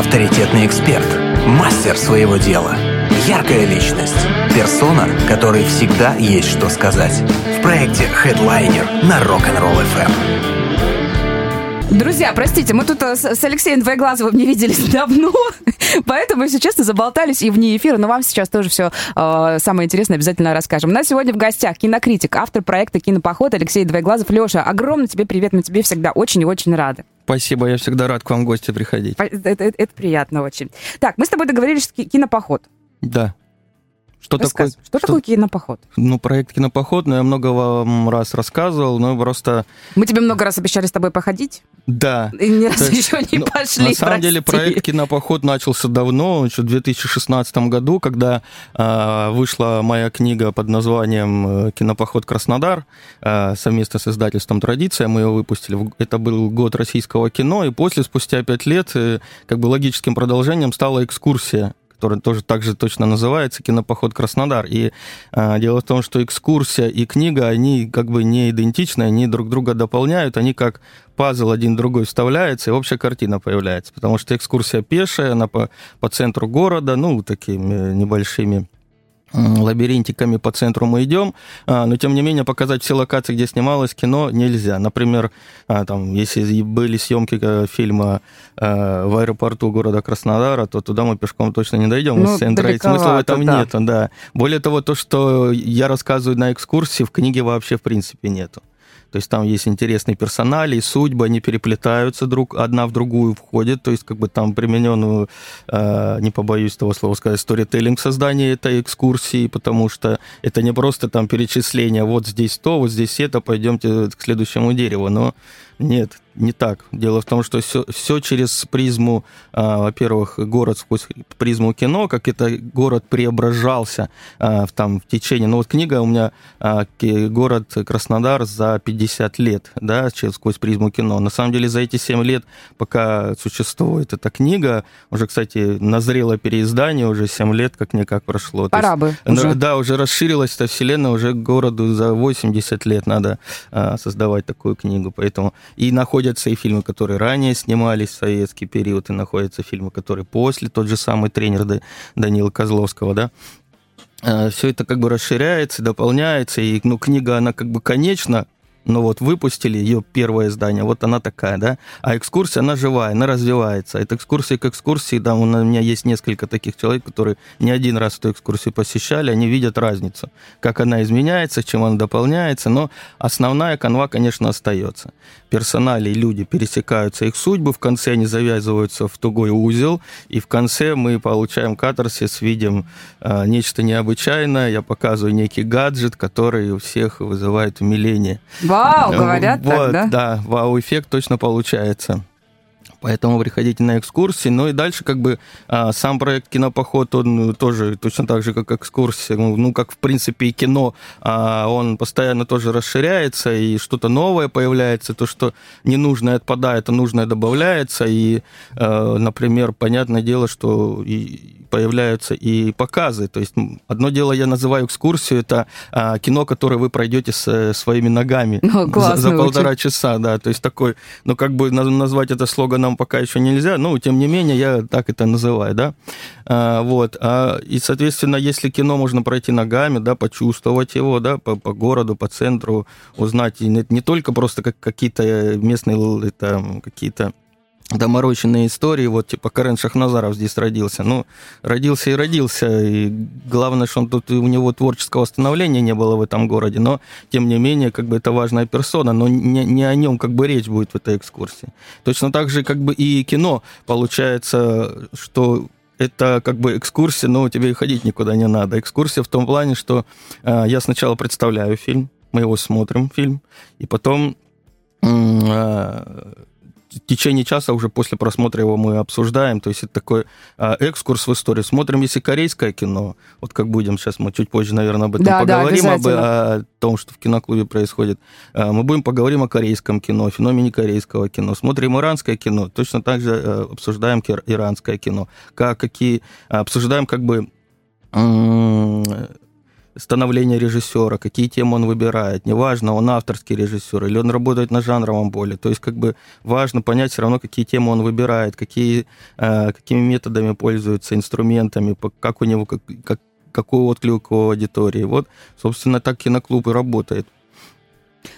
авторитетный эксперт, мастер своего дела, яркая личность, персона, которой всегда есть что сказать. В проекте Headliner на Rock'n'Roll FM. Друзья, простите, мы тут э, с Алексеем Двоеглазовым не виделись давно, поэтому, если честно, заболтались и вне эфира, но вам сейчас тоже все э, самое интересное обязательно расскажем. У нас сегодня в гостях кинокритик, автор проекта «Кинопоход» Алексей Двоеглазов. Леша, огромный тебе привет, мы тебе всегда очень и очень рады. Спасибо, я всегда рад к вам в гости приходить. Это, это, это приятно очень. Так, мы с тобой договорились, что кинопоход. Да. Что такое, что, что такое кинопоход? Ну, проект кинопоход, ну, я много вам раз рассказывал, но просто... Мы тебе много раз обещали с тобой походить. Да. И ни разу еще не ну, пошли, На самом прости. деле проект кинопоход начался давно, еще в 2016 году, когда э, вышла моя книга под названием э, «Кинопоход Краснодар» э, совместно с издательством «Традиция». Мы ее выпустили. Это был год российского кино, и после, спустя пять лет, э, как бы логическим продолжением стала экскурсия который тоже так же точно называется «Кинопоход Краснодар». И э, дело в том, что экскурсия и книга, они как бы не идентичны, они друг друга дополняют, они как пазл один другой вставляется, и общая картина появляется. Потому что экскурсия пешая, она по, по центру города, ну, такими небольшими лабиринтиками по центру мы идем, а, но тем не менее показать все локации, где снималось кино, нельзя. Например, а, там, если были съемки э, фильма э, в аэропорту города Краснодара, то туда мы пешком точно не дойдем ну, из центра, и смысла в этом да. нету, да. Более того, то, что я рассказываю на экскурсии, в книге вообще в принципе нету. То есть там есть интересные персонали, и судьбы, они переплетаются друг, одна в другую входят, то есть как бы там применен, э, не побоюсь того слова сказать, сторителлинг создания этой экскурсии, потому что это не просто там перечисление, вот здесь то, вот здесь это, пойдемте к следующему дереву, но нет, не так. Дело в том, что все, все через призму, а, во-первых, город сквозь призму кино, как это город преображался а, в, там, в течение... Ну вот книга у меня а, «Город Краснодар за 50 лет», да, через, сквозь призму кино. На самом деле за эти 7 лет, пока существует эта книга, уже, кстати, назрело переиздание, уже 7 лет как-никак прошло. Пора бы уже. Да, уже расширилась эта вселенная, уже городу за 80 лет надо а, создавать такую книгу, поэтому и находятся и фильмы, которые ранее снимались в советский период, и находятся фильмы, которые после, тот же самый тренер Данила Козловского, да, э, все это как бы расширяется, дополняется, и ну, книга, она как бы конечна, но вот выпустили ее первое издание, вот она такая, да, а экскурсия, она живая, она развивается. От экскурсии к экскурсии, да, у меня есть несколько таких человек, которые не один раз эту экскурсию посещали, они видят разницу, как она изменяется, чем она дополняется, но основная канва, конечно, остается. Персонали и люди пересекаются их судьбы, в конце они завязываются в тугой узел, и в конце мы получаем катарсис, видим э, нечто необычайное, я показываю некий гаджет, который у всех вызывает умиление. Вау, говорят вот, так, да? Да, вау-эффект точно получается. Поэтому приходите на экскурсии. Ну и дальше как бы а, сам проект «Кинопоход», он тоже точно так же, как экскурсия, ну, ну как в принципе и кино, а, он постоянно тоже расширяется, и что-то новое появляется, то, что ненужное отпадает, а нужное добавляется. И, а, например, понятное дело, что и появляются и показы. То есть одно дело я называю экскурсию, это а, кино, которое вы пройдете с э, своими ногами О, за, за полтора часа, да. То есть такой, ну как бы назвать это слоганом пока еще нельзя, но тем не менее я так это называю, да. А, вот. А, и, соответственно, если кино можно пройти ногами, да, почувствовать его, да, по, по городу, по центру, узнать, и не, не только просто как какие-то местные, это, какие-то домороченные истории, вот типа Карен Шахназаров здесь родился. Ну, родился и родился, и главное, что он тут, у него творческого становления не было в этом городе, но, тем не менее, как бы это важная персона, но не, не о нем как бы речь будет в этой экскурсии. Точно так же, как бы и кино, получается, что это как бы экскурсия, но тебе и ходить никуда не надо. Экскурсия в том плане, что э, я сначала представляю фильм, мы его смотрим, фильм, и потом э, в течение часа уже после просмотра его мы обсуждаем. То есть это такой а, экскурс в историю. Смотрим, если корейское кино, вот как будем сейчас, мы чуть позже, наверное, об этом да, поговорим, да, об, о том, что в киноклубе происходит. А, мы будем поговорим о корейском кино, о феномене корейского кино. Смотрим иранское кино, точно так же а, обсуждаем иранское кино. Как, какие, обсуждаем как бы становления режиссера, какие темы он выбирает. Неважно, он авторский режиссер или он работает на жанровом поле. То есть как бы важно понять все равно, какие темы он выбирает, какие, э, какими методами пользуется, инструментами, как у него, как, как, какой отклик у аудитории. Вот, собственно, так киноклуб и работает.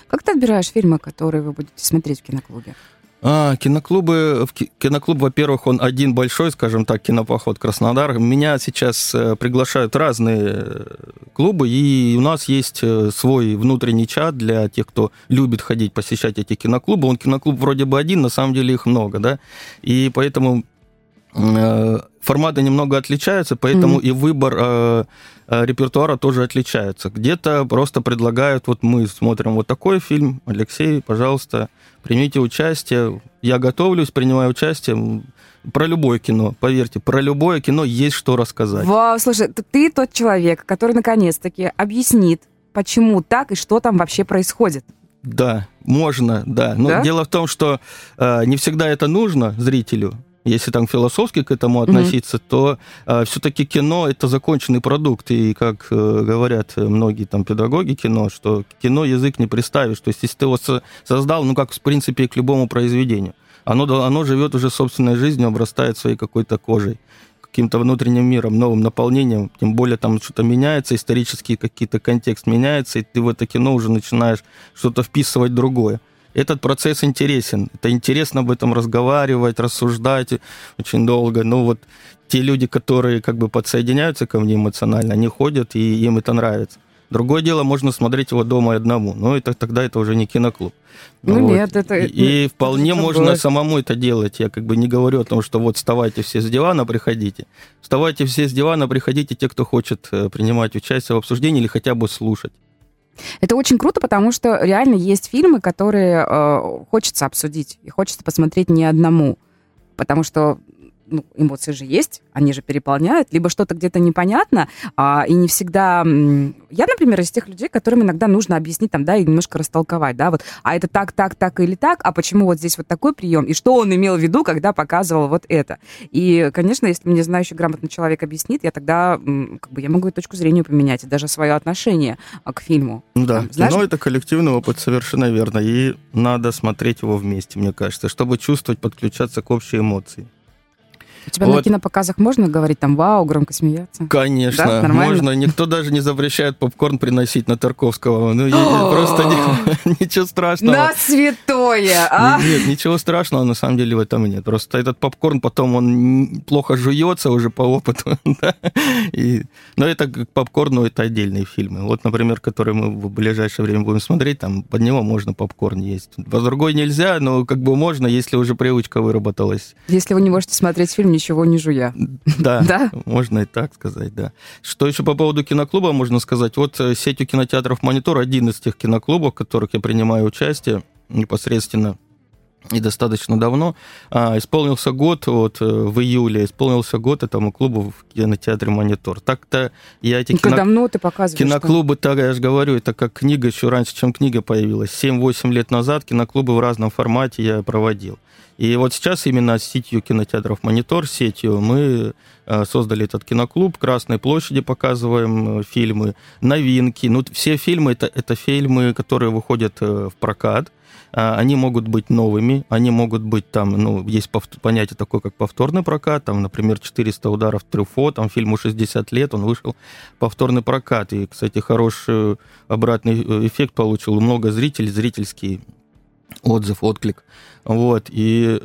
Как ты отбираешь фильмы, которые вы будете смотреть в киноклубе? А, киноклубы, киноклуб, во-первых, он один большой, скажем так, кинопоход Краснодар. Меня сейчас э, приглашают разные э, клубы, и у нас есть э, свой внутренний чат для тех, кто любит ходить, посещать эти киноклубы. Он киноклуб вроде бы один, на самом деле их много, да, и поэтому форматы немного отличаются, поэтому mm-hmm. и выбор э, репертуара тоже отличается. Где-то просто предлагают, вот мы смотрим вот такой фильм, Алексей, пожалуйста, примите участие. Я готовлюсь, принимаю участие. Про любое кино, поверьте, про любое кино есть что рассказать. Вау, слушай, ты тот человек, который наконец-таки объяснит, почему так и что там вообще происходит. Да, можно, да. Но да? дело в том, что э, не всегда это нужно зрителю. Если там философски к этому относиться, mm-hmm. то э, все-таки кино это законченный продукт. И как э, говорят многие там педагоги кино, что кино язык не представишь. То есть, если ты его создал, ну как в принципе к любому произведению, оно, оно живет уже собственной жизнью, обрастает своей какой-то кожей каким-то внутренним миром, новым наполнением, тем более там что-то меняется, исторический какие-то контекст меняется, и ты в это кино уже начинаешь что-то вписывать другое этот процесс интересен. Это интересно об этом разговаривать, рассуждать очень долго. Но вот те люди, которые как бы подсоединяются ко мне эмоционально, они ходят, и им это нравится. Другое дело, можно смотреть его дома одному, но это, тогда это уже не киноклуб. Ну вот. нет, это... И, и вполне это можно было... самому это делать. Я как бы не говорю о том, что вот вставайте все с дивана, приходите. Вставайте все с дивана, приходите те, кто хочет э, принимать участие в обсуждении или хотя бы слушать. Это очень круто, потому что реально есть фильмы, которые э, хочется обсудить и хочется посмотреть не одному. Потому что ну, эмоции же есть, они же переполняют, либо что-то где-то непонятно, а, и не всегда... Я, например, из тех людей, которым иногда нужно объяснить там, да, и немножко растолковать, да, вот, а это так, так, так или так, а почему вот здесь вот такой прием, и что он имел в виду, когда показывал вот это. И, конечно, если мне знающий грамотный человек объяснит, я тогда, как бы, я могу и точку зрения поменять, и даже свое отношение а, к фильму. Да, там, знаешь... кино — это коллективный опыт, совершенно верно, и надо смотреть его вместе, мне кажется, чтобы чувствовать, подключаться к общей эмоции. У тебя вот. на кинопоказах можно говорить там «Вау», громко смеяться? Конечно, да? можно. Никто даже не запрещает попкорн приносить на Тарковского. Ну, просто ничего страшного. На святое, а? Нет, ничего страшного на самом деле в этом нет. Просто этот попкорн потом он плохо жуется уже по опыту. Но это к попкорну это отдельные фильмы. Вот, например, который мы в ближайшее время будем смотреть, там под него можно попкорн есть. По другой нельзя, но как бы можно, если уже привычка выработалась. Если вы не можете смотреть фильм, ничего не жуя. Да, да, можно и так сказать, да. Что еще по поводу киноклуба можно сказать? Вот э, сетью кинотеатров «Монитор» один из тех киноклубов, в которых я принимаю участие непосредственно и достаточно давно. А, исполнился год, вот э, в июле исполнился год этому клубу в кинотеатре «Монитор». Так-то я эти ну, кино... давно ты показываешь? Киноклубы, так я же говорю, это как книга, еще раньше, чем книга появилась. 7-8 лет назад киноклубы в разном формате я проводил. И вот сейчас именно с сетью кинотеатров «Монитор», сетью, мы э, создали этот киноклуб, Красной площади показываем э, фильмы, новинки. Ну, все фильмы это, это фильмы, которые выходят э, в прокат. А, они могут быть новыми, они могут быть там, ну, есть понятие такое, как повторный прокат, там, например, 400 ударов Трюфо, там фильму 60 лет, он вышел повторный прокат. И, кстати, хороший обратный эффект получил. Много зрителей, зрительский отзыв, отклик. Вот, и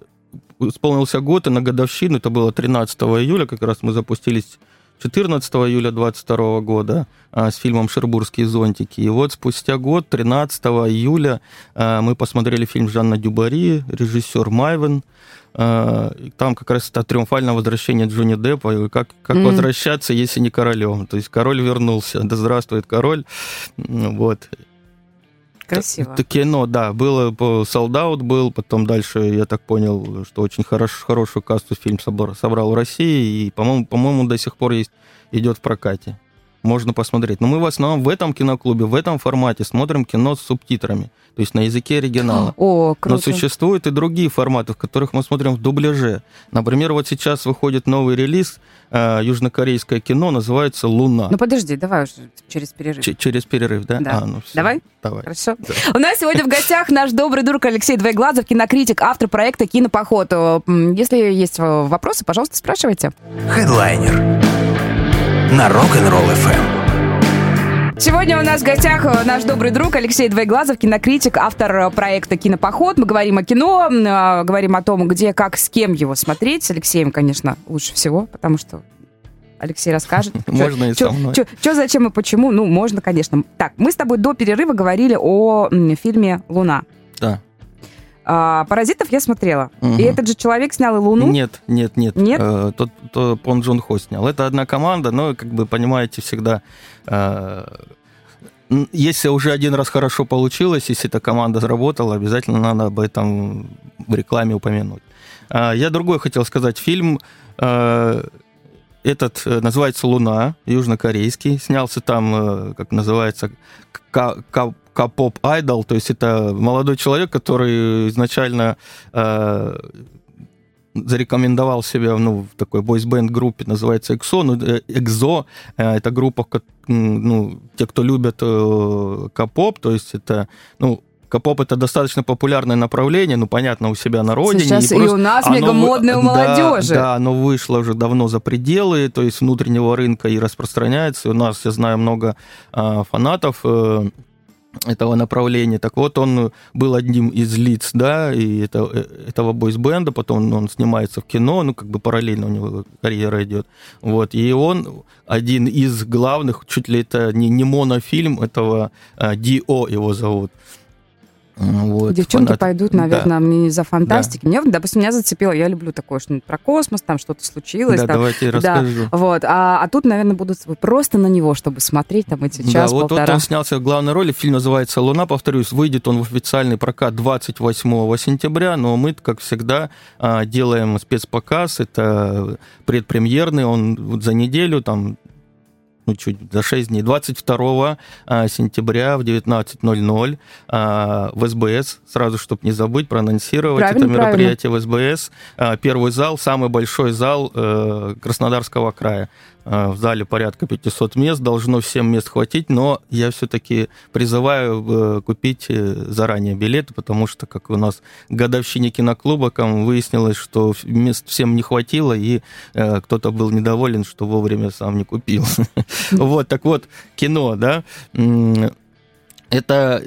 исполнился год, и на годовщину, это было 13 июля, как раз мы запустились 14 июля 22 года а, с фильмом «Шербургские зонтики». И вот спустя год, 13 июля, а, мы посмотрели фильм Жанна Дюбари, режиссер Майвен. А, там как раз это триумфальное возвращение Джонни Деппа, как, как mm. возвращаться, если не королем. То есть король вернулся, да здравствует король. Вот. Красиво. Это кино, да. Было солдат был, потом дальше, я так понял, что очень хорош, хорошую касту фильм собрал, собрал в России, и, по-моему, по-моему, до сих пор есть, идет в прокате. Можно посмотреть. Но мы в основном в этом киноклубе, в этом формате смотрим кино с субтитрами, то есть на языке оригинала. О, круто. Но существуют и другие форматы, в которых мы смотрим в дубляже. Например, вот сейчас выходит новый релиз, э, южнокорейское кино, называется «Луна». Ну подожди, давай уже через перерыв. Ч- через перерыв, да? Да. А, ну всё. Давай? Давай. Хорошо. Да. У нас сегодня в гостях наш добрый друг Алексей Двоеглазов, кинокритик, автор проекта «Кинопоход». М, Если есть э, вопросы, пожалуйста, спрашивайте. Хедлайнер на Rock'n'Roll FM. Сегодня у нас в гостях э, наш добрый друг Алексей Двоеглазов, кинокритик, автор э, проекта «Кинопоход». Мы говорим о кино, э, говорим о том, где, как, с кем его смотреть. С Алексеем, конечно, лучше всего, потому что Алексей расскажет. Можно и со мной. Что, зачем и почему? Ну, можно, конечно. Так, мы с тобой до перерыва говорили о фильме «Луна». Да. А, «Паразитов» я смотрела. Мгм. И этот же человек снял и «Луну». Нет, нет, нет. Нет? Э, тот, то Пон Джон Хо снял. Это одна команда, но, как бы, понимаете, всегда... э, если уже один раз хорошо получилось, если эта команда заработала, обязательно надо об этом в рекламе упомянуть. А, Я другой хотел сказать. Фильм э, этот э, называется «Луна», южнокорейский. Снялся там, э, как называется, К-поп айдол, то есть это молодой человек, который изначально э, зарекомендовал себя ну, в такой бойсбенд группе, называется EXO. Ну, э, EXO э, это группа, ну, те, кто любят э, К-поп, то есть это, ну, К-поп это достаточно популярное направление, ну, понятно, у себя на родине. Сейчас и просто- у нас оно вы- мегамодное у да, молодежи. Да, оно вышло уже давно за пределы, то есть внутреннего рынка и распространяется. И у нас, я знаю, много а, фанатов э, этого направления. Так вот, он был одним из лиц, да, и это, э, этого бойсбенда, потом он снимается в кино, ну, как бы параллельно у него карьера идет. Вот, и он один из главных, чуть ли это не, не монофильм этого, а, Ди-О его зовут. Вот, Девчонки фанат. пойдут, Да. наверное, мне за фантастики. Мне, допустим, меня зацепило, я люблю такое что-нибудь про космос, там что-то случилось. Да, там. давайте я Да, расскажу. вот. А, а тут, наверное, будут просто на него, чтобы смотреть там эти Да, вот, вот он снялся в главной роли. Фильм называется «Луна», повторюсь, выйдет он в официальный прокат 28 сентября, но мы, как всегда, а, делаем спецпоказ. Это предпремьерный, он за неделю, там, ну, чуть за 6 дней, 22 а, сентября в 19.00 а, в СБС, сразу, чтобы не забыть, проанонсировать Правильно, это мероприятие в СБС. А, Первый зал, самый большой зал э, Краснодарского края. А, В зале порядка 500 мест, должно всем мест хватить, но я все-таки призываю э, купить э, заранее билеты, потому что, как у нас годовщине киноклуба, выяснилось, что мест всем не хватило, и э, кто-то был недоволен, что вовремя сам не купил. Вот, так вот, кино, да, это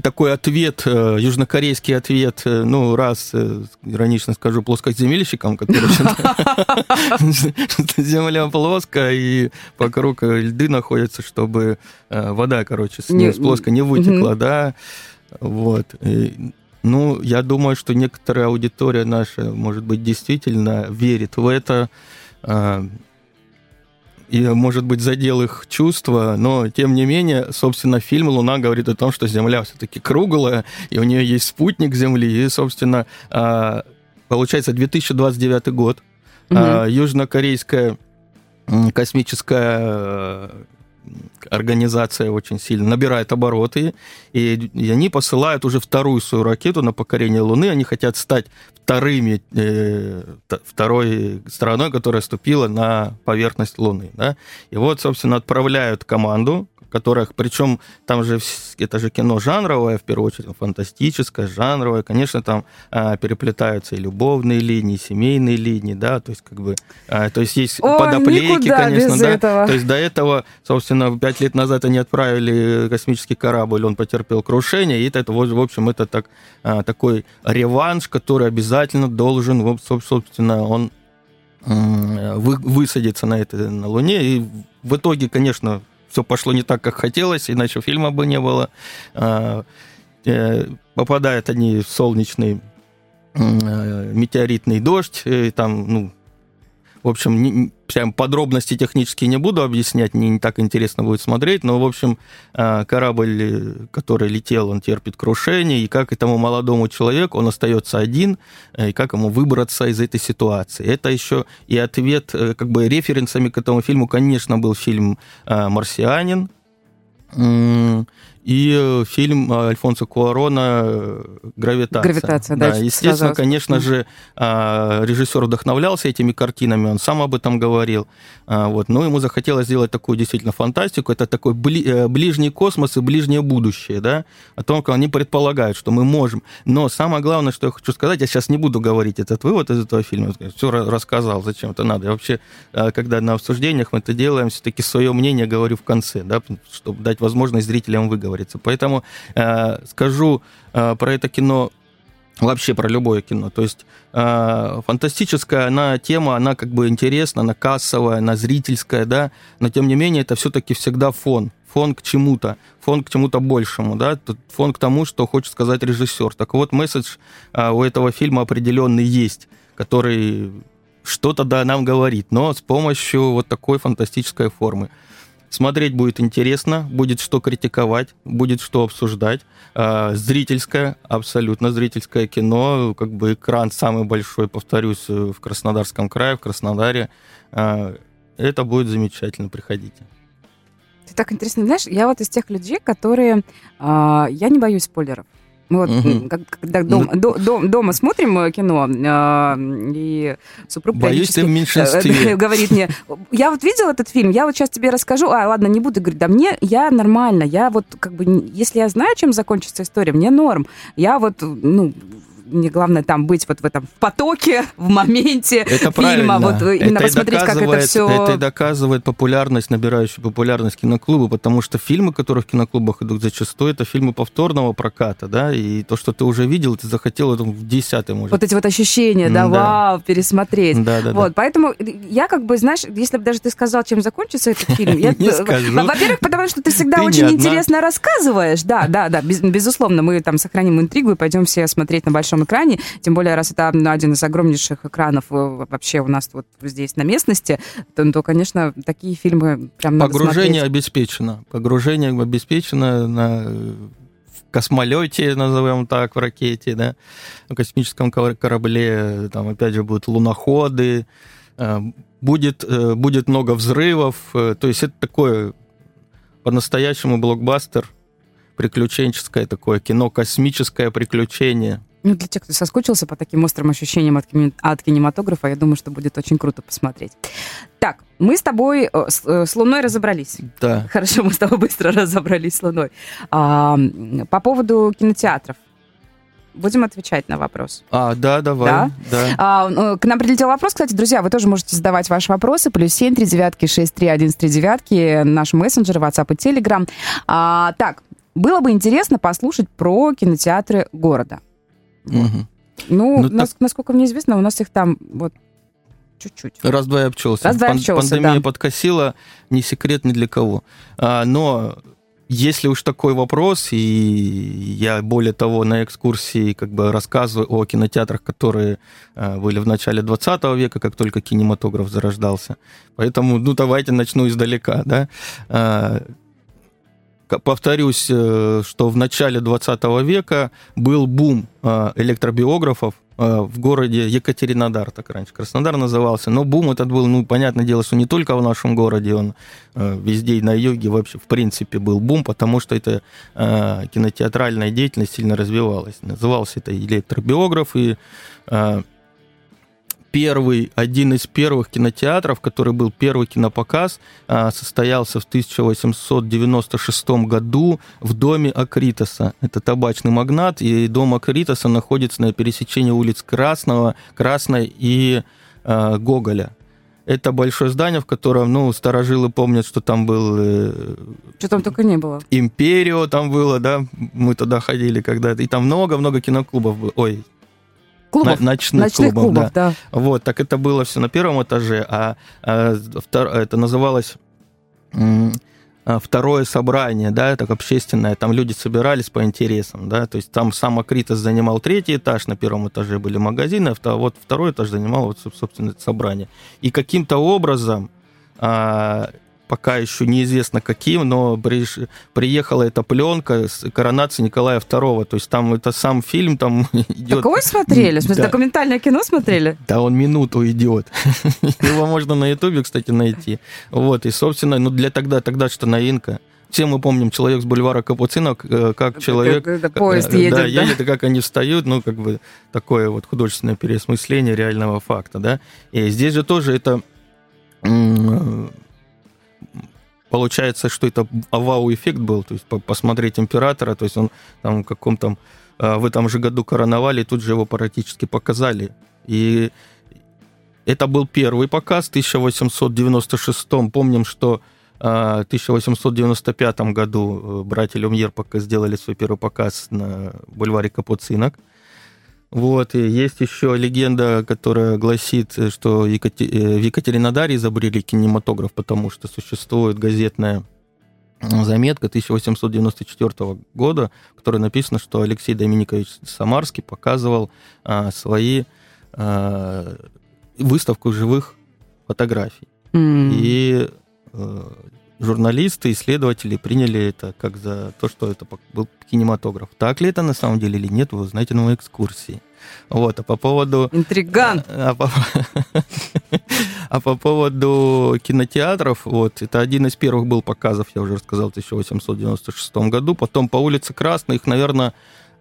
такой ответ, э, южнокорейский ответ, э, ну, раз, э, иронично скажу, плоскоземельщикам, которые Земля плоская, и вокруг льды находятся, чтобы вода, короче, с плоской не вытекла, да, вот. Ну, я думаю, что некоторая аудитория наша, может быть, действительно верит в это, э, и, может быть, задел их чувства, но, тем не менее, собственно, фильм «Луна» говорит о том, что Земля все-таки круглая, и у нее есть спутник Земли, и, собственно, а, получается, 2029 год, а, южнокорейская космическая организация очень сильно набирает обороты, и, и они посылают уже вторую свою ракету на покорение Луны. Они хотят стать вторыми, э, второй страной, которая ступила на поверхность Луны. Да? И вот, собственно, отправляют команду, которых, причем там же это же кино жанровое, в первую очередь, фантастическое, жанровое. Конечно, там а, переплетаются и любовные линии, и семейные линии, да, то есть как бы, а, то есть есть О, подоплеки, никуда конечно, да. этого. То есть до этого, собственно, пять лет назад они отправили космический корабль, он потерпел крушение, и это, вот, в общем, это так, а, такой реванш, который обязательно должен, собственно, он высадиться на этой на Луне. И в итоге, конечно, все пошло не так, как хотелось, иначе фильма бы не было. А, э, Попадают они в солнечный э, метеоритный дождь, и там, ну, В общем, не, прям подробности технические не буду объяснять, не, не так интересно будет смотреть, но, в общем, э, корабль, который летел, он терпит крушение, и как этому молодому человеку, он остается один, э, и как ему выбраться из этой ситуации. Это еще и ответ, э, как бы референсами к этому фильму, конечно, был фильм «Марсианин», и э, фильм Альфонсо Куарона э, «Гравитация». «Гравитация», да. да естественно, сразу... конечно же, а, режиссер вдохновлялся этими картинами, он сам об этом говорил. А, вот. Но ему захотелось сделать такую действительно фантастику. Это такой э, ближний космос и ближнее будущее, да, о том, как они предполагают, что мы можем. Но самое главное, что я хочу сказать, я сейчас не буду говорить этот вывод из этого фильма, все рассказал, зачем это надо. Я вообще, когда на обсуждениях мы это делаем, все-таки свое мнение говорю в конце, да, чтобы дать возможность зрителям выговорить говорится. Поэтому э, скажу э, про это кино вообще про любое кино. То есть э, фантастическая она тема, она как бы интересна, она кассовая, она зрительская, да, но тем не менее это все-таки всегда фон, фон к чему-то, фон к чему-то большему, да, фон к тому, что хочет сказать режиссер. Так вот, месседж э, у этого фильма определенный есть, который что-то да нам говорит, но с помощью вот такой фантастической формы. Смотреть будет интересно, будет что критиковать, будет что обсуждать. А, зрительское, абсолютно зрительское кино, как бы экран самый большой, повторюсь, в Краснодарском крае, в Краснодаре. А, это будет замечательно, приходите. Ты так интересно, знаешь, я вот из тех людей, которые... А, я не боюсь спойлеров. Мы вот, угу. когда дом, ну, до, дом, дома смотрим э, кино, э, и супруг Боюсь, ты в меньшинстве. говорит мне, я вот видел этот фильм, я вот сейчас тебе расскажу, а, ладно, не буду говорить, да мне, я нормально, я вот как бы, если я знаю, чем закончится история, мне норм. Я вот, ну, мне главное там быть вот в этом потоке, в моменте это фильма, правильно. вот именно это посмотреть, как это все... Это и доказывает популярность, набирающую популярность киноклуба, потому что фильмы, которые в киноклубах идут зачастую, это фильмы повторного проката, да, и то, что ты уже видел, ты захотел это в десятый, может. Вот эти вот ощущения, да, да. вау, пересмотреть. Да, да, вот, да. поэтому я как бы, знаешь, если бы даже ты сказал, чем закончится этот фильм, я... Не. Во-первых, потому что ты всегда очень интересно рассказываешь, да, да, да, безусловно, мы там сохраним интригу и пойдем все смотреть на большом экране, тем более, раз это один из огромнейших экранов э, вообще у нас вот здесь на местности, то, то конечно, такие фильмы прям Погружение обеспечено. Погружение обеспечено на космолете, назовем так, в ракете, да, в космическом корабле, там, опять же, будут луноходы, э, будет, э, будет много взрывов, то есть это такое по-настоящему блокбастер, приключенческое такое кино, космическое приключение – ну, для тех, кто соскучился по таким острым ощущениям от, от кинематографа, я думаю, что будет очень круто посмотреть. Так, мы с тобой э, с, э, с Луной разобрались. Да. Хорошо, мы с тобой быстро разобрались с Луной. А, по поводу кинотеатров. Будем отвечать на вопрос. А, да, давай. Да? да. А, ну, к нам прилетел вопрос, кстати, друзья, вы тоже можете задавать ваши вопросы. Плюс семь, три девятки, шесть, три, один, три девятки, наш мессенджер, WhatsApp и Telegram. А, так, было бы интересно послушать про кинотеатры города. Угу. Ну, ну нас, так... насколько мне известно, у нас их там вот чуть-чуть. Раз-два я обчелся. Раз-два я обчелся, Пандемия да. подкосила, не секрет ни для кого. А, но если уж такой вопрос, и я более того на экскурсии как бы рассказываю о кинотеатрах, которые а, были в начале 20 века, как только кинематограф зарождался. Поэтому, ну, давайте начну издалека, да. Повторюсь, э, что в начале 20 века был бум э, электробиографов э, в городе Екатеринодар, так раньше Краснодар назывался, но бум этот был, ну, понятное дело, что не только в нашем городе, он везде на юге вообще, в принципе, был бум, потому что это кинотеатральная деятельность сильно развивалась. Назывался это электробиограф, и первый, один из первых кинотеатров, который был первый кинопоказ, а, состоялся в 1896 году в доме Акритоса. Это табачный магнат, и дом Акритоса находится на пересечении улиц Красного, Красной и э, Гоголя. Это большое здание, в котором, ну, старожилы помнят, что там был... Э, что там только не было. Империо там было, да, мы туда ходили когда-то. И там много-много киноклубов было. Ой, клубов? Ночных, ночных клубов, клубов да. да. Вот, так это было все на первом этаже, а, а втор, это называлось а, второе собрание, да, так общественное, там люди собирались по интересам, да, то есть там сам Акритос занимал третий этаж, на первом этаже были магазины, а вот второй этаж занимал вот, собственно, это собрание. И каким-то образом а, пока еще неизвестно каким, но приехала эта пленка с коронации Николая II. То есть там это сам фильм там идет. Какой смотрели? В смысле, да. документальное кино смотрели? Да, он минуту идет. Его можно на Ютубе, кстати, найти. Вот, и, собственно, ну для тогда, тогда что новинка. Все мы помним человек с бульвара Капуцинов, э, как человек... Как, как, поезд едет, да, едет, и как они встают, ну, как бы такое вот художественное переосмысление реального факта, да. И здесь же тоже это получается, что это вау-эффект был, то есть посмотреть императора, то есть он там в каком-то а, в этом же году короновали, тут же его практически показали. И это был первый показ в 1896 Помним, что а, в 1895 году э, братья Люмьер пока сделали свой первый показ на бульваре Капуцинок. Вот, и есть еще легенда, которая гласит, что Екатер... Э, в Екатеринодаре изобрели кинематограф, потому что существует газетная заметка 1894 года, в которой написано, что Алексей Доминикович Самарский показывал а, свои а, выставку живых фотографий. Mm. И а, журналисты, исследователи приняли это как за то, что это был кинематограф. Так ли это на самом деле или нет, вы узнаете на моей экскурсии. Вот, а по поводу... Интриган! А, а, по... а по поводу кинотеатров, вот, это один из первых был показов, я уже рассказал, в 1896 году. Потом по улице Красной их, наверное,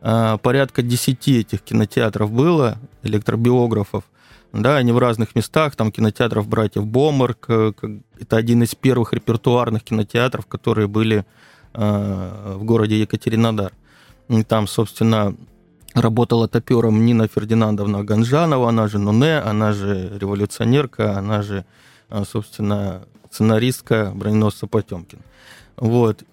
а, порядка 10 этих кинотеатров было, электробиографов. Да, они в разных местах, там кинотеатров братьев Бомарк, э, это один из первых репертуарных кинотеатров, которые были э, в городе Екатеринодар. И там, собственно, работала топером Нина Фердинандовна Ганжанова, она же Нуне, она же революционерка, она же, э, собственно, сценаристка броненосца Потемкин. Вот.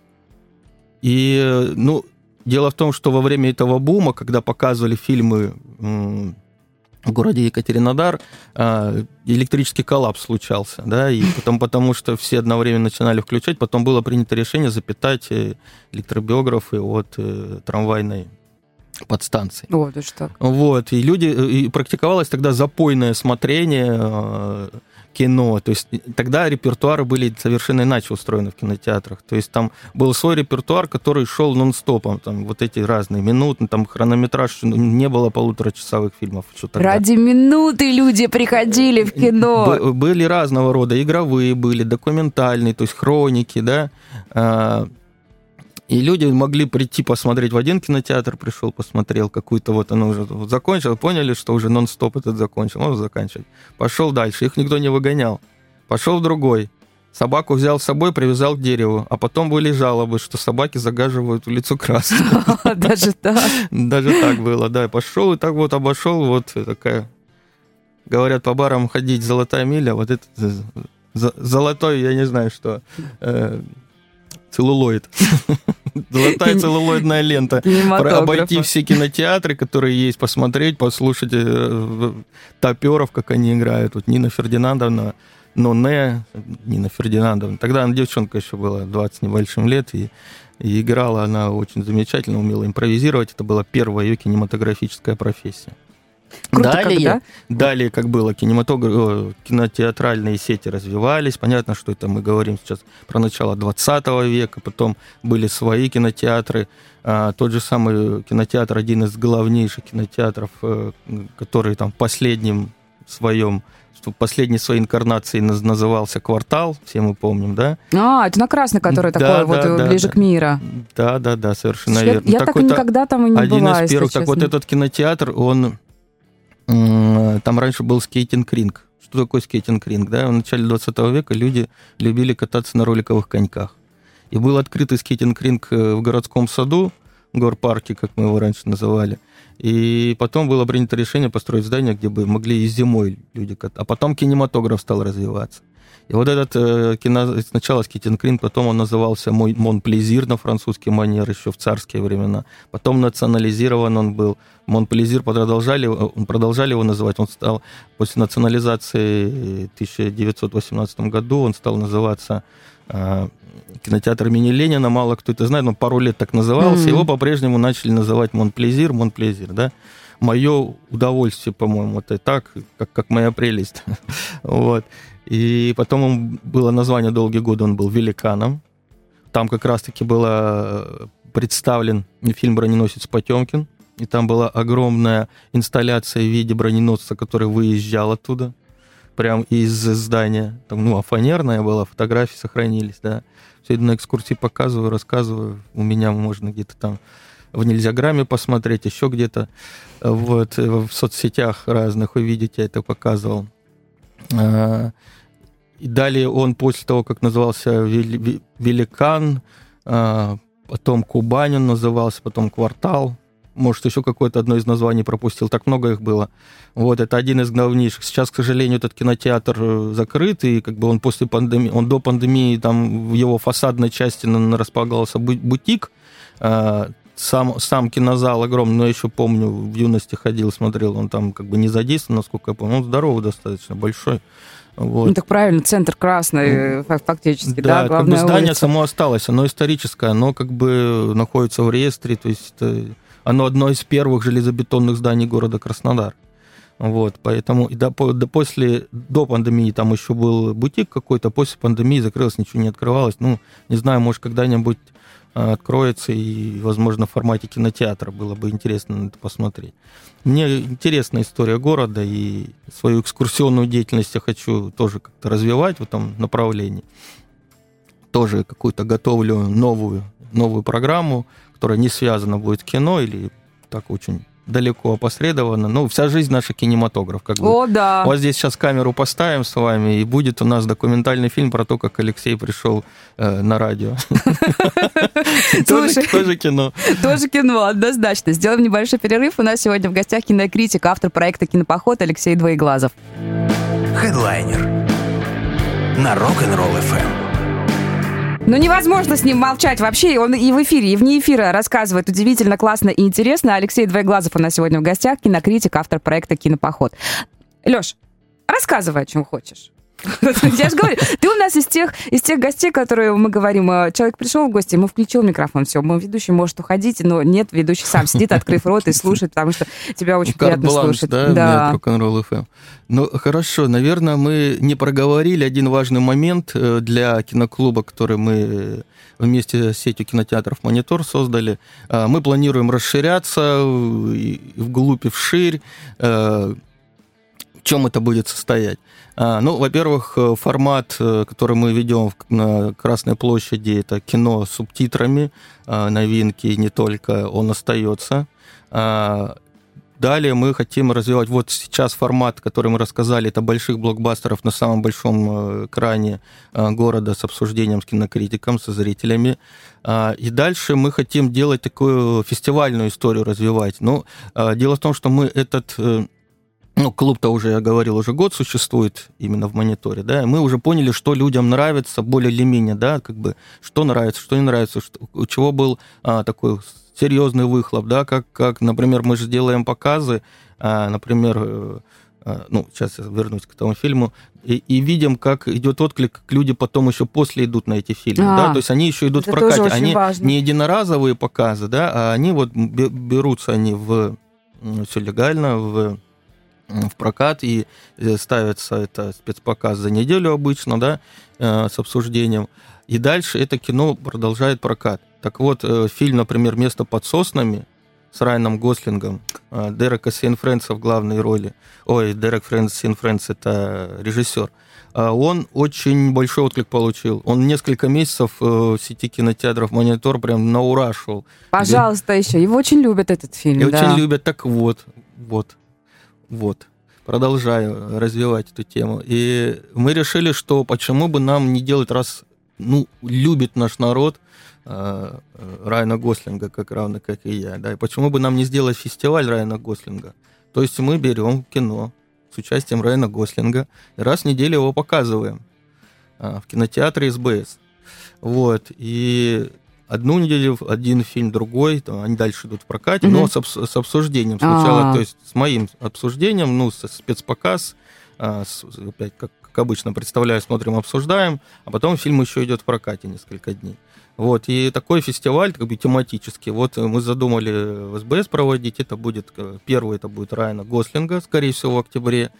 И, ну, дело в том, что во время этого бума, когда показывали фильмы в городе Екатеринодар а, электрический коллапс случался, да, и потом потому что все одновременно начинали включать, потом было принято решение запитать э, электробиографы от э, трамвайной подстанции. Вот, это так. Вот, и люди, э, и практиковалось тогда запойное смотрение кино. То есть тогда репертуары были совершенно иначе устроены в кинотеатрах. То есть там был свой репертуар, который шел нон-стопом. Там вот эти разные минуты, там хронометраж, не было полуторачасовых фильмов. Что тогда. Ради минуты люди приходили в кино. Б- были разного рода, игровые были, документальные, то есть хроники, да. А, и люди могли прийти посмотреть в один кинотеатр, пришел, посмотрел какую-то вот, оно уже вот закончил, поняли, что уже нон-стоп этот закончил, он заканчивать. Пошел дальше, их никто не выгонял. Пошел в другой. Собаку взял с собой, привязал к дереву. А потом были жалобы, что собаки загаживают улицу красную. Даже так? Даже так было, да. Пошел и так вот обошел, вот такая... Говорят, по барам ходить золотая миля, вот это золотой, я не знаю что, э, целлулоид. Золотая целлулоидная лента. Обойти все кинотеатры, которые есть, посмотреть, послушать э, топеров, как они играют. Вот Нина Фердинандовна, но не Нина Фердинандовна. Тогда она девчонка еще была 20 небольшим лет, и, и играла она очень замечательно, умела импровизировать. Это была первая ее кинематографическая профессия. Круто, далее, когда? далее, как было, кинематограф, кинотеатральные сети развивались. Понятно, что это мы говорим сейчас про начало 20 века, потом были свои кинотеатры. А, тот же самый кинотеатр, один из главнейших кинотеатров, э, который там в последнем своем последней своей инкарнации назывался «Квартал», все мы помним, да? А, это на красный, который да, такой да, вот да, ближе да. к мира. Да, да, да, совершенно я, верно. Я так никогда там и не один была, Один из первых, так вот этот кинотеатр, он там раньше был скейтинг-ринг. Что такое скейтинг-ринг? Да? В начале 20 века люди любили кататься на роликовых коньках. И был открытый скейтинг-ринг э, в городском саду, горпарке, как мы его раньше называли. И потом было принято решение построить здание, где бы могли и зимой люди кататься. А потом кинематограф стал развиваться. И вот этот э, кино, сначала Скитин Крин, потом он назывался Мой Монплезир на французский манер еще в царские времена. Потом национализирован он был. Монплезир продолжали, продолжали его называть. Он стал после национализации в 1918 году, он стал называться э, кинотеатр имени Ленина, мало кто это знает, но пару лет так назывался. Mm-hmm. Его по-прежнему начали называть Монплезир, Монплезир, да мое удовольствие, по-моему, это так, как, как моя прелесть. вот. И потом он, было название долгие годы, он был великаном. Там как раз-таки было представлен фильм «Броненосец Потемкин», и там была огромная инсталляция в виде броненосца, который выезжал оттуда, прям из здания. Там, ну, а фанерная была, фотографии сохранились, да. Все на экскурсии показываю, рассказываю. У меня можно где-то там в Нельзяграме посмотреть, еще где-то вот, в соцсетях разных увидеть, я это показывал. И далее он после того, как назывался «Великан», а, потом «Кубань» он назывался, потом «Квартал», может, еще какое-то одно из названий пропустил, так много их было. Вот, это один из главнейших. Сейчас, к сожалению, этот кинотеатр э, закрыт, и как бы он после пандемии, он до пандемии, там в его фасадной части располагался бутик, а, сам, сам кинозал огромный, но я еще помню, в юности ходил, смотрел, он там как бы не задействован, насколько я помню, он здоровый достаточно, большой. Вот. Ну так правильно, центр красный ну, фактически, да, да как бы здание улица. само осталось, оно историческое, оно как бы находится в реестре, то есть это, оно одно из первых железобетонных зданий города Краснодар. Вот, поэтому и до, до, после, до пандемии там еще был бутик какой-то, после пандемии закрылось, ничего не открывалось. Ну, не знаю, может, когда-нибудь откроется и, возможно, в формате кинотеатра было бы интересно это посмотреть. Мне интересна история города, и свою экскурсионную деятельность я хочу тоже как-то развивать в этом направлении. Тоже какую-то готовлю новую, новую программу, которая не связана будет с кино или так очень далеко опосредованно. Ну, вся жизнь наша кинематограф. Как бы. О, да. Вот здесь сейчас камеру поставим с вами, и будет у нас документальный фильм про то, как Алексей пришел э, на радио. Тоже кино. Тоже кино, однозначно. Сделаем небольшой перерыв. У нас сегодня в гостях кинокритик, автор проекта «Кинопоход» Алексей Двоеглазов. Хедлайнер на Rock'n'Roll FM. Ну, невозможно с ним молчать вообще. Он и в эфире, и вне эфира рассказывает удивительно, классно и интересно. Алексей Двоеглазов у нас сегодня в гостях, кинокритик, автор проекта «Кинопоход». Леш, рассказывай, о чем хочешь. Я же говорю, ты у нас из тех, из тех гостей, которые мы говорим, э, человек пришел в гости, мы включил микрофон, все, мы ведущий может уходить, но нет, ведущий сам сидит, открыв рот и слушает, потому что тебя очень приятно слушать. Да, да. рок-н-ролл FM. Ну, хорошо, наверное, мы не проговорили один важный момент э, для киноклуба, который мы вместе с сетью кинотеатров «Монитор» создали. Э, мы планируем расширяться вглубь и вширь. Чем это будет состоять? А, ну, во-первых, э, формат, э, который мы ведем на Красной площади, это кино с субтитрами, а, новинки не только, он остается. А, далее мы хотим развивать вот сейчас формат, который мы рассказали, это больших блокбастеров на самом большом э, экране города с обсуждением с кинокритиком, со зрителями. И дальше мы хотим делать такую фестивальную историю развивать. Но ну, дело в том, что мы этот ну, клуб-то уже, я говорил, уже год существует именно в мониторе, да, и мы уже поняли, что людям нравится более или менее, да, как бы, что нравится, что не нравится, что, у чего был а, такой серьезный выхлоп, да, как, как, например, мы же делаем показы, а, например, э, а, ну, сейчас я вернусь к этому фильму, и, и видим, как идет отклик, как люди потом еще после идут на эти фильмы, а, да, то есть они еще идут в прокате, они важно. не единоразовые показы, да, а они вот берутся они в все легально, в в прокат, и э, ставится это спецпоказ за неделю обычно, да, э, с обсуждением. И дальше это кино продолжает прокат. Так вот, э, фильм, например, «Место под соснами» с Райаном Гослингом, Дерека Синфренса в главной роли. Ой, Дерек Фрэнс Синфренс – это режиссер. Он очень большой отклик получил. Он несколько месяцев в сети кинотеатров «Монитор» прям на ура шел. Пожалуйста, еще. Его очень любят этот фильм, И да. очень любят. Так вот, вот. Вот. Продолжаю развивать эту тему. И мы решили, что почему бы нам не делать, раз ну, любит наш народ э, Райана Гослинга, как равно как и я, да, и почему бы нам не сделать фестиваль Райана Гослинга? То есть мы берем кино с участием Райана Гослинга и раз в неделю его показываем. в кинотеатре СБС. Вот, и одну неделю один фильм, другой, там, они дальше идут в прокате, mm-hmm. но с, с обсуждением сначала, А-а-а. то есть с моим обсуждением, ну, со спецпоказ, а, с, опять как, как обычно представляю, смотрим, обсуждаем, а потом фильм еще идет в прокате несколько дней. Вот, и такой фестиваль, как бы тематический. Вот мы задумали в СБС проводить, это будет, э, первый это будет Райана Гослинга, скорее всего, в октябре.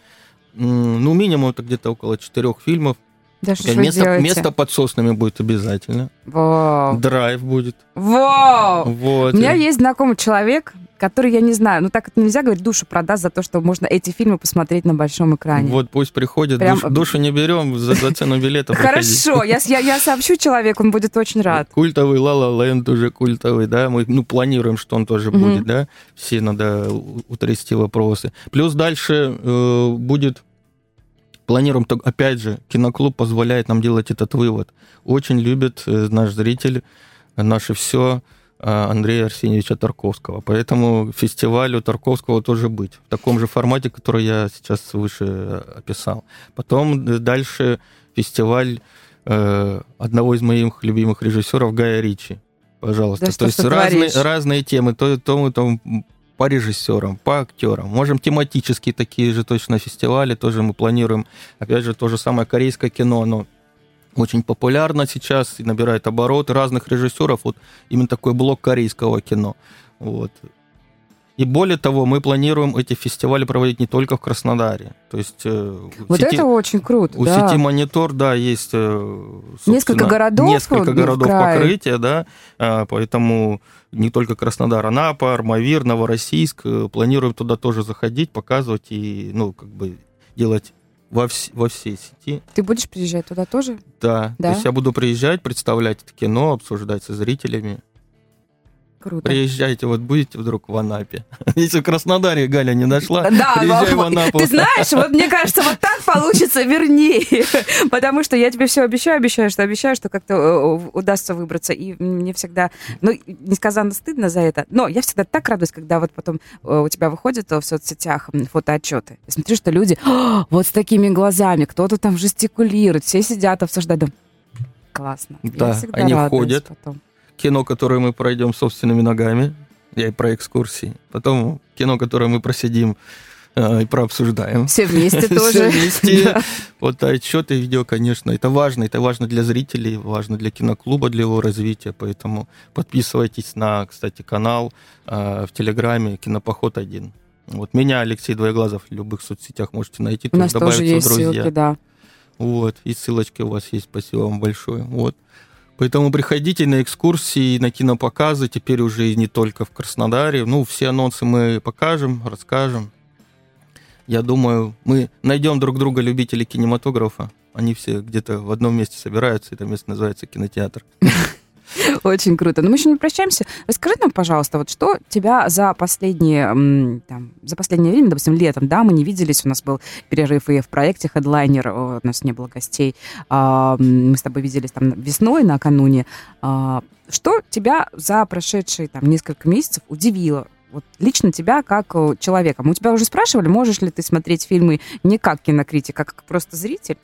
Ну, минимум это где-то около четырех фильмов. Да что место, место под соснами будет обязательно. Вау. Драйв будет. Вау! Вот. У меня есть знакомый человек, который, я не знаю, ну так это нельзя говорить, душу продаст за то, что можно эти фильмы посмотреть на большом экране. Вот пусть приходит, Прям... душ, душу не берем за, за цену билета. Хорошо, я, я, я сообщу человеку, он будет очень рад. Культовый Ла Ла Ленд уже культовый, да, мы ну, планируем, что он тоже будет, да, все надо утрясти вопросы. Плюс дальше э, будет планируем, опять же, киноклуб позволяет нам делать этот вывод. Очень любит э, наш зритель наше все э, Андрея Арсеньевича Тарковского. Поэтому фестивалю Тарковского тоже быть. В таком же формате, который я сейчас выше описал. Потом дальше фестиваль э, одного из моих любимых режиссеров Гая Ричи. Пожалуйста. Да То есть разные, разные темы. То, то там по режиссерам, по актерам. Можем тематические такие же точно фестивали, тоже мы планируем. Опять же, то же самое корейское кино, оно очень популярно сейчас и набирает обороты разных режиссеров. Вот именно такой блок корейского кино. Вот. И более того, мы планируем эти фестивали проводить не только в Краснодаре. То есть э, вот сети, это очень круто. У да. сети Монитор, да, есть э, несколько городов, несколько городов покрытия, да, а, поэтому не только Краснодар, Анапа, Армавир, Новороссийск. Э, планируем туда тоже заходить, показывать и, ну, как бы делать во, вс- во всей сети. Ты будешь приезжать туда тоже? Да. да. То есть я буду приезжать, представлять это кино, обсуждать со зрителями. Круто. Приезжайте, вот будете вдруг в Анапе. Если в Краснодаре Галя не нашла, да, приезжай в Анапу. Ты знаешь, вот мне кажется, вот так получится вернее. Потому что я тебе все обещаю, обещаю, что обещаю, что как-то э, удастся выбраться. И мне всегда, ну, несказанно стыдно за это, но я всегда так радуюсь, когда вот потом э, у тебя выходит в соцсетях фотоотчеты. Я смотрю, что люди вот с такими глазами, кто-то там жестикулирует, все сидят, обсуждают. Классно. Да, они ходят. Потом кино, которое мы пройдем собственными ногами, я и про экскурсии. Потом кино, которое мы просидим э, и прообсуждаем. Все вместе тоже. Все вместе. Вот отчеты видео, конечно, это важно. Это важно для зрителей, важно для киноклуба, для его развития. Поэтому подписывайтесь на, кстати, канал э, в Телеграме «Кинопоход 1». Вот меня, Алексей Двоеглазов, в любых соцсетях можете найти. У нас тоже есть друзья. ссылки, да. Вот, и ссылочки у вас есть. Спасибо вам большое. Вот. Поэтому приходите на экскурсии, на кинопоказы, теперь уже не только в Краснодаре. Ну, все анонсы мы покажем, расскажем. Я думаю, мы найдем друг друга любителей кинематографа. Они все где-то в одном месте собираются. Это место называется кинотеатр. Очень круто. Но мы еще не прощаемся. Расскажи нам, пожалуйста, вот что тебя за последние, там, за последнее время, допустим, летом, да, мы не виделись, у нас был перерыв и в проекте Headliner, у нас не было гостей. А, мы с тобой виделись там весной накануне. А, что тебя за прошедшие там несколько месяцев удивило? Вот лично тебя как человека. Мы у тебя уже спрашивали, можешь ли ты смотреть фильмы не как кинокритик, а как просто зритель?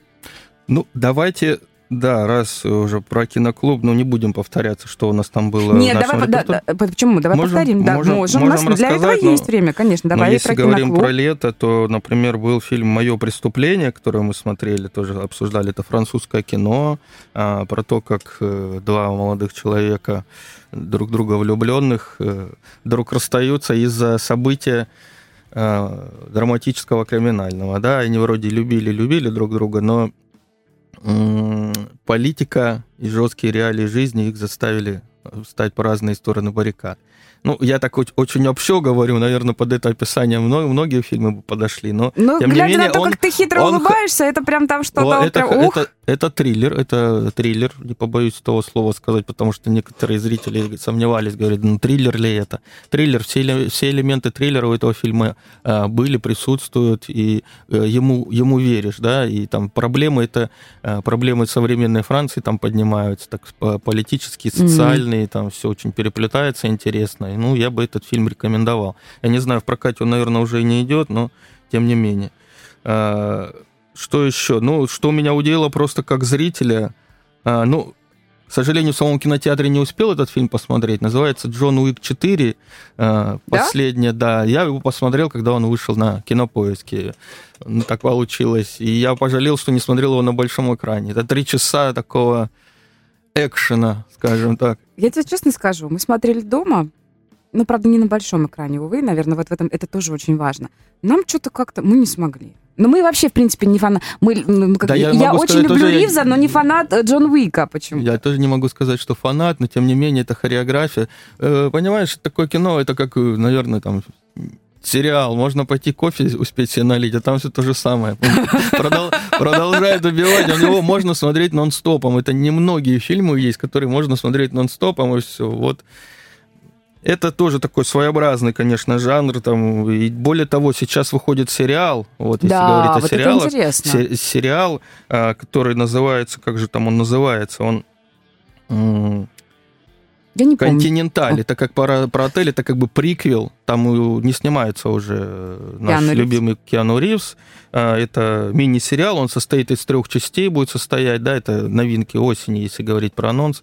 Ну, давайте да, раз уже про киноклуб, но не будем повторяться, что у нас там было. Нет, давай, да, да, почему? Давай можем, повторим. Да, можем, можем. можем у нас для этого но, есть время, конечно. Давай но если про говорим киноклуб. про лето, то, например, был фильм «Мое преступление», который мы смотрели, тоже обсуждали. Это французское кино а, про то, как а, два молодых человека, друг друга влюбленных, а, вдруг расстаются из-за события драматического криминального. Да, они вроде любили-любили друг друга, но политика и жесткие реалии жизни их заставили стать по разные стороны баррикад. Ну, я так очень общо говорю, наверное, под это описание многие фильмы бы подошли, но ну, тем глядя не менее, на то, он, как ты хитро он, улыбаешься, это прям там что-то... Это, прям, это, это триллер, это триллер, не побоюсь того слова сказать, потому что некоторые зрители сомневались, говорят, ну триллер ли это? Триллер, все, все элементы триллера у этого фильма а, были, присутствуют, и а, ему, ему веришь, да, и там проблемы, это а, проблемы современной Франции там поднимаются, так политические, социальные, mm-hmm. там все очень переплетается интересно, ну, я бы этот фильм рекомендовал. Я не знаю, в прокате он, наверное, уже и не идет, но тем не менее. А, что еще? Ну, что меня удивило просто как зрителя, а, ну, к сожалению, в самом кинотеатре не успел этот фильм посмотреть. Называется «Джон Уик 4». А, последнее, да? да. Я его посмотрел, когда он вышел на кинопоиске. Ну, так получилось. И я пожалел, что не смотрел его на большом экране. Это три часа такого экшена, скажем так. Я тебе честно скажу, мы смотрели дома, ну, правда, не на большом экране, увы, наверное, вот в этом это тоже очень важно. Нам что-то как-то мы не смогли. Но мы вообще, в принципе, не фанат. Мы, ну, как, да, я я очень сказать, люблю Ривза, я... но не фанат э, Джон Уика. Почему? Я тоже не могу сказать, что фанат, но тем не менее это хореография. Э, понимаешь, такое кино, это как, э, наверное, там сериал, можно пойти кофе успеть себе налить, а там все то же самое. Продолжает убивать, у него можно смотреть нон-стопом. Это немногие фильмы есть, которые можно смотреть нон-стопом, и все. Вот это тоже такой своеобразный, конечно, жанр. Там, и более того, сейчас выходит сериал, вот если да, говорить о вот сериалах, се- сериал, а, который называется, как же там он называется, он я не Континенталь, это как про, про отель, это как бы приквел, там не снимается уже наш Киану любимый Ривз. Киану Ривз. А, это мини-сериал, он состоит из трех частей, будет состоять, да, это новинки осени, если говорить про анонс.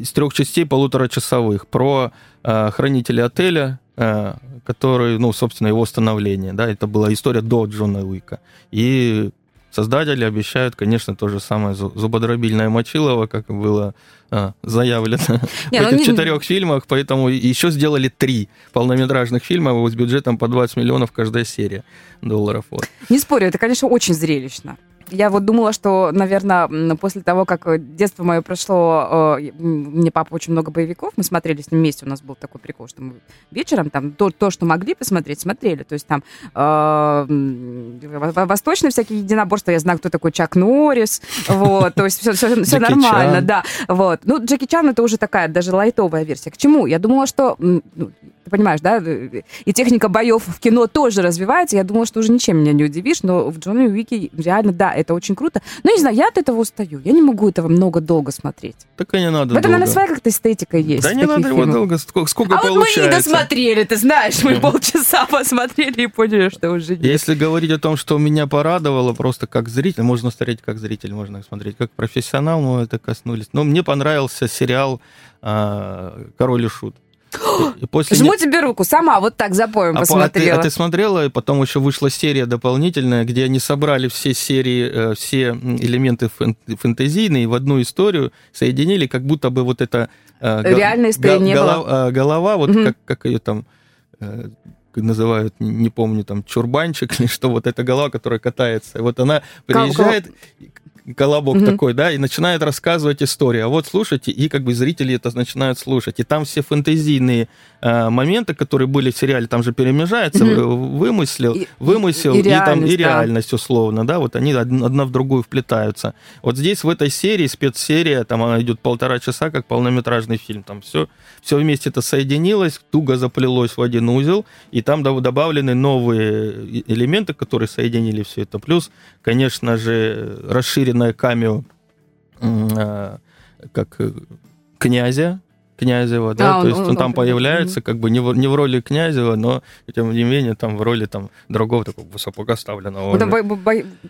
Из трех частей полуторачасовых про э, хранителя отеля, э, который, ну, собственно, его становление, да, это была история до Джона Уика. И создатели обещают, конечно, то же самое зубодробильное мочилово, как было а, заявлено Не, в ну этих не... четырех фильмах, поэтому еще сделали три полнометражных фильма с бюджетом по 20 миллионов каждая серия долларов. Вот. Не спорю, это, конечно, очень зрелищно. Я вот думала, что, наверное, после того, как э, детство мое прошло, э, мне папа очень много боевиков, мы смотрели с ним вместе, у нас был такой прикол, что мы вечером там то, то что могли посмотреть, смотрели. То есть там э, восточные всякие единоборства, я знаю, кто такой Чак Норрис, вот, то есть все, все, все нормально, да. Вот. Ну, Джеки Чан это уже такая даже лайтовая версия. К чему? Я думала, что ну, ты понимаешь, да, и техника боев в кино тоже развивается. Я думала, что уже ничем меня не удивишь, но в Джонни Уике реально, да, это очень круто. Но, не знаю, я от этого устаю. Я не могу этого много долго смотреть. Так и не надо В этом, наверное, своя как-то эстетика есть. Да не надо его долго, сколько, сколько а получается. вот мы не досмотрели, ты знаешь, мы полчаса посмотрели и поняли, что уже нет. Если говорить о том, что меня порадовало просто как зритель, можно смотреть как зритель, можно смотреть как профессионал, мы это коснулись. Но мне понравился сериал а, «Король и Шут». И после Жму не... тебе руку, сама вот так за поем а посмотрела. А ты, а ты смотрела, и потом еще вышла серия дополнительная, где они собрали все серии, э, все элементы фэнтезийные в одну историю, соединили, как будто бы вот это... Э, Реальная история не голова, э, голова, вот угу. как, как ее там называют, не помню, там, чурбанчик или что, вот эта голова, которая катается. Вот она приезжает, колобок mm-hmm. такой, да, и начинает рассказывать историю. А вот слушайте, и как бы зрители это начинают слушать. И там все фэнтезийные э, моменты, которые были в сериале, там же перемежаются, mm-hmm. вымыслил, и, вымысел и, и, и, там, и реальность, да. условно, да, вот они одна в другую вплетаются. Вот здесь в этой серии, спецсерия, там она идет полтора часа, как полнометражный фильм, там все, все вместе это соединилось, туго заплелось в один узел, и там добавлены новые элементы, которые соединили все это. Плюс, конечно же, расширенный полноценное камео э, как э, князя, Князева, да, а, то есть он, он там появляется, как бы не в, не в роли Князева, но тем не менее там в роли там другого такого высокопоставленного. Ну, бо, бо,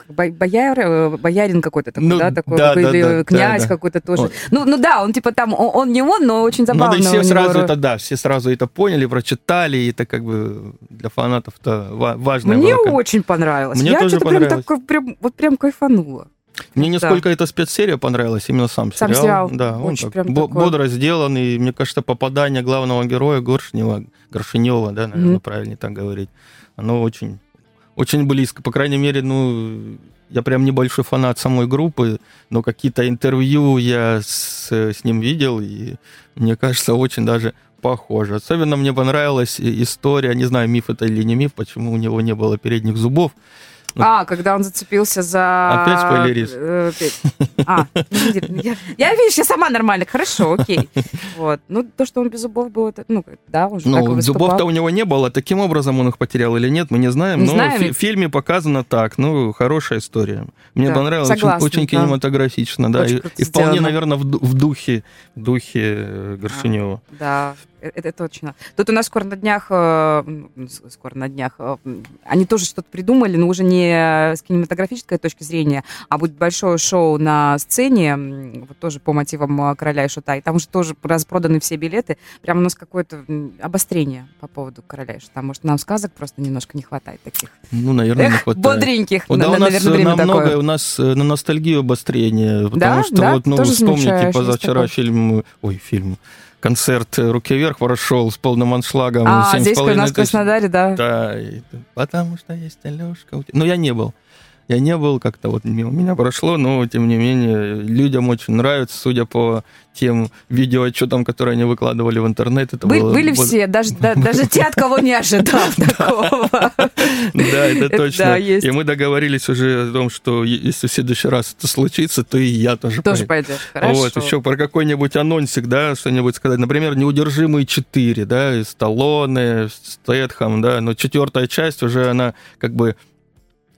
бо, бояр, э, боярин какой-то такой, ну, да, такой, да, да, или да, князь да, какой-то тоже. Вот. Ну, ну да, он типа там, он, он не он, но очень забавно. Ну, да, все сразу него... это, да, все сразу это поняли, прочитали, и это как бы для фанатов это важно. Мне было, как... очень понравилось. Мне Я тоже понравилось. Прям, такой, прям, вот прям кайфанула. Мне не сколько эта спецсерия понравилась, именно сам, сам сериал. сериал. Да, он так прям бо- такой... бодро сделан, и мне кажется, попадание главного героя Горшнева, Горшинева, да, наверное, mm-hmm. правильно так говорить, оно очень, очень близко. По крайней мере, ну, я прям небольшой фанат самой группы, но какие-то интервью я с, с ним видел, и мне кажется, очень даже похоже. Особенно мне понравилась история, не знаю, миф это или не миф, почему у него не было передних зубов. А, когда он зацепился за... Опять спойлеришь. Э, а, ну, я, я, видишь, я сама нормально, хорошо, окей. Вот. Ну, то, что он без зубов был, это, ну, да, он же Ну, зубов-то у него не было, таким образом он их потерял или нет, мы не знаем, не но знаем. в фильме показано так, ну, хорошая история. Мне да, понравилось, согласна, очень, очень да. кинематографично, да, очень и, и вполне, наверное, в, в духе, в духе Горшинева. Да. Э, это точно. Тут у нас скоро на днях, э, скоро на днях, э, они тоже что-то придумали, но уже не с кинематографической точки зрения, а будет большое шоу на сцене, вот тоже по мотивам «Короля и Шута», и там уже тоже распроданы все билеты. Прям у нас какое-то обострение по поводу «Короля и Шута». Может, нам сказок просто немножко не хватает таких? Ну, наверное, Эх, не хватает. Бодреньких, да, на, у нас наверное, время намного, такое. у нас на ностальгию обострение, потому да? что да? вот, ну, тоже вспомните позавчера фильм, ой, фильм, концерт «Руки вверх» прошел с полным аншлагом. А, здесь у нас в Краснодаре, да? Да, потому что есть Алешка. Ну, я не был. Я не был, как-то вот мимо меня прошло, но, тем не менее, людям очень нравится, судя по тем видеоотчетам, которые они выкладывали в интернет. Это Вы, было... Были все, даже, да, даже те, от кого не ожидал такого. Да, это точно. И мы договорились уже о том, что если в следующий раз это случится, то и я тоже Тоже пойдешь, хорошо. Вот, еще про какой-нибудь анонсик, да, что-нибудь сказать. Например, «Неудержимые 4», да, и Сталлоне, Стэтхэм, да, но четвертая часть уже она как бы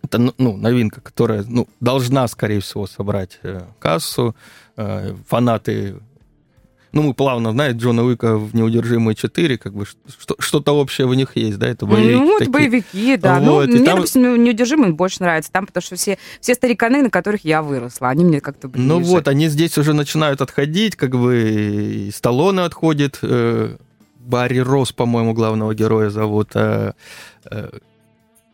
это ну, ну, новинка, которая ну, должна, скорее всего, собрать э, кассу. Э, фанаты ну, мы плавно, знаете, Джона Уика в «Неудержимые 4», как бы что-то общее в них есть, да, это боевики Ну, это такие. боевики, да. Ну, вот, ну, мне, там... допустим, «Неудержимые» больше нравится, там, потому что все, все стариканы, на которых я выросла, они мне как-то ближе. Ну вот, они здесь уже начинают отходить, как бы и Сталлоне отходит, э, Барри Росс, по-моему, главного героя зовут, э, э,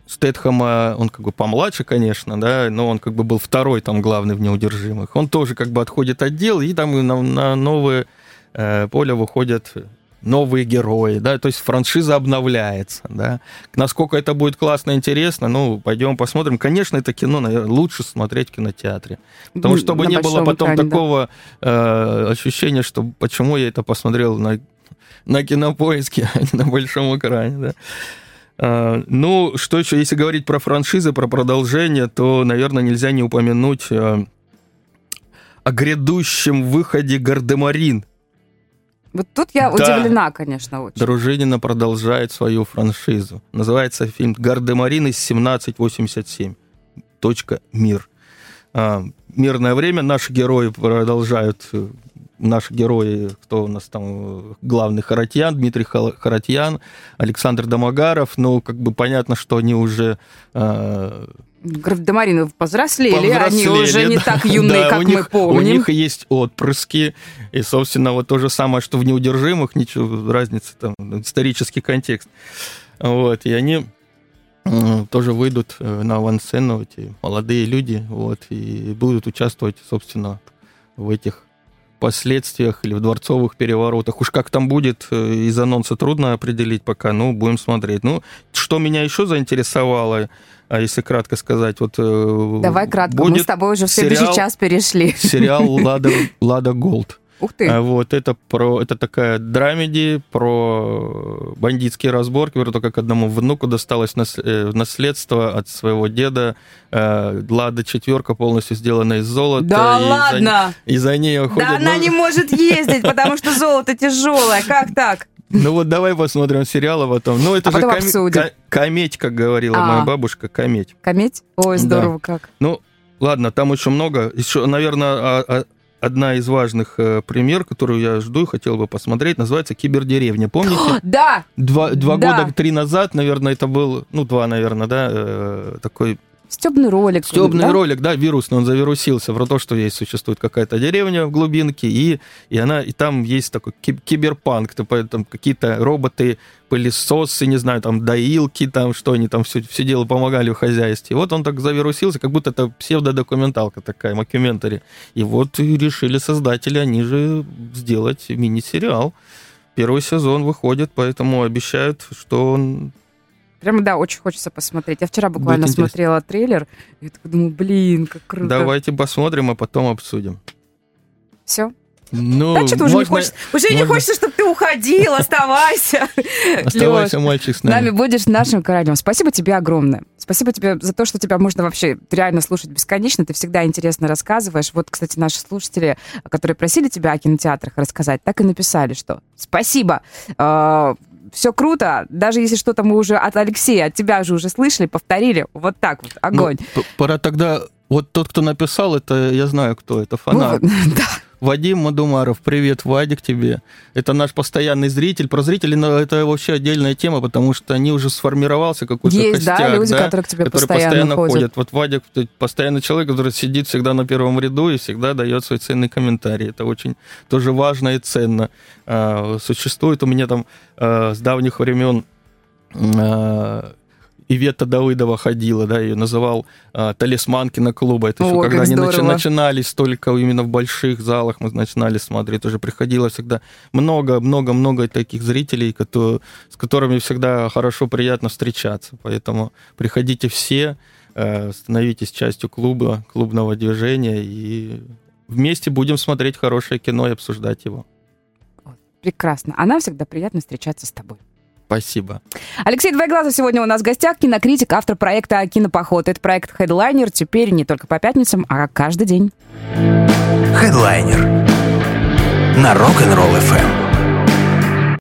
Стэтхэма, он как бы помладше, конечно, да, но он как бы был второй там главный в «Неудержимых». Он тоже как бы отходит от дел, и там на, на новое э, поле выходят новые герои, да, то есть франшиза обновляется, да. Насколько это будет классно, интересно, ну, пойдем посмотрим. Конечно, это кино, наверное, лучше смотреть в кинотеатре, потому что чтобы на не было потом экране, такого да. э, ощущения, что почему я это посмотрел на, на кинопоиске, а не на большом экране, да. А, ну, что еще, если говорить про франшизы, про продолжение, то, наверное, нельзя не упомянуть а, о грядущем выходе «Гардемарин». Вот тут я да. удивлена, конечно, очень. Дружинина продолжает свою франшизу. Называется фильм «Гардемарин из 1787. Точка. Мир». А, мирное время. Наши герои продолжают наши герои, кто у нас там главный Харатьян, Дмитрий Харатьян, Александр Домогаров, ну, как бы понятно, что они уже... Э, Гардемарины повзрослели, повзрослели, они уже не так юные, да, как мы них, помним. У них есть отпрыски, и, собственно, вот то же самое, что в «Неудержимых», ничего, разницы там, исторический контекст. Вот, и они тоже выйдут э, на авансцену, эти молодые люди, вот, и будут участвовать, собственно, в этих последствиях или в дворцовых переворотах. Уж как там будет, э, из анонса трудно определить пока, ну, будем смотреть. Ну, что меня еще заинтересовало, а если кратко сказать, вот... Э, Давай кратко, будет мы с тобой уже в следующий сериал, час перешли. Сериал «Лада, Лада Голд». Ух ты. А вот, это, про, это такая драмеди про бандитские разборки, про то, как одному внуку досталось э, наследство от своего деда. Э, Лада четверка полностью сделана из золота. Да и ладно! За, и за ней ходят... Да она не может ездить, потому что золото тяжелое. Как так? Ну вот давай посмотрим сериал, а потом... Ну это а же коме... кометь, как говорила а. моя бабушка, кометь. Кометь? Ой, здорово да. как. Ну, ладно, там еще много. Еще, наверное, а, одна из важных э, пример, которую я жду и хотел бы посмотреть, называется «Кибердеревня». Помните? Да! Два, два да. года, три назад, наверное, это был, ну, два, наверное, да, э, такой Стебный ролик. Стебный да? ролик, да, вирусный, он завирусился про то, что есть, существует какая-то деревня в глубинке, и, и, она, и там есть такой киберпанк, там какие-то роботы, пылесосы, не знаю, там доилки, там что они там все, все дело помогали в хозяйстве. И вот он так завирусился, как будто это псевдодокументалка такая, мокюментари. И вот и решили создатели, они же сделать мини-сериал. Первый сезон выходит, поэтому обещают, что он Прямо, да, очень хочется посмотреть. Я вчера буквально смотрела трейлер, и я так думаю, блин, как круто. Давайте посмотрим, а потом обсудим. Все? Ну, да, что-то уже не хочется, уже можно... не хочется, чтобы ты уходил, оставайся. Оставайся, мальчик, с нами. Нами будешь нашим королем. Спасибо тебе огромное. Спасибо тебе за то, что тебя можно вообще реально слушать бесконечно. Ты всегда интересно рассказываешь. Вот, кстати, наши слушатели, которые просили тебя о кинотеатрах рассказать, так и написали, что спасибо а, все круто, даже если что-то мы уже от Алексея, от тебя же уже слышали, повторили, вот так вот, огонь. Ну, пора тогда, вот тот, кто написал, это я знаю, кто это, фанат. Ну, да. Вадим Мадумаров, привет, Вадик, тебе. Это наш постоянный зритель. Про зрителей ну, это вообще отдельная тема, потому что они уже сформировался какой-то Есть, костяк, да, люди, да, которые к тебе которые постоянно постоянно ходят. ходят. Вот Вадик постоянный человек, который сидит всегда на первом ряду и всегда дает свой ценный комментарий. Это очень тоже важно и ценно. А, Существует у меня там а, с давних времен а, Ивета Давыдова ходила, да, ее называл а, талисман киноклуба. Это О, еще когда они начи- начинались только именно в больших залах, мы начинали смотреть, уже приходило всегда много-много-много таких зрителей, которые, с которыми всегда хорошо, приятно встречаться. Поэтому приходите все, э, становитесь частью клуба, клубного движения, и вместе будем смотреть хорошее кино и обсуждать его. Прекрасно. А нам всегда приятно встречаться с тобой. Спасибо. Алексей Двоеглазов сегодня у нас в гостях, кинокритик, автор проекта «Кинопоход». Это проект Headliner теперь не только по пятницам, а каждый день. Хедлайнер на Rock'n'Roll FM.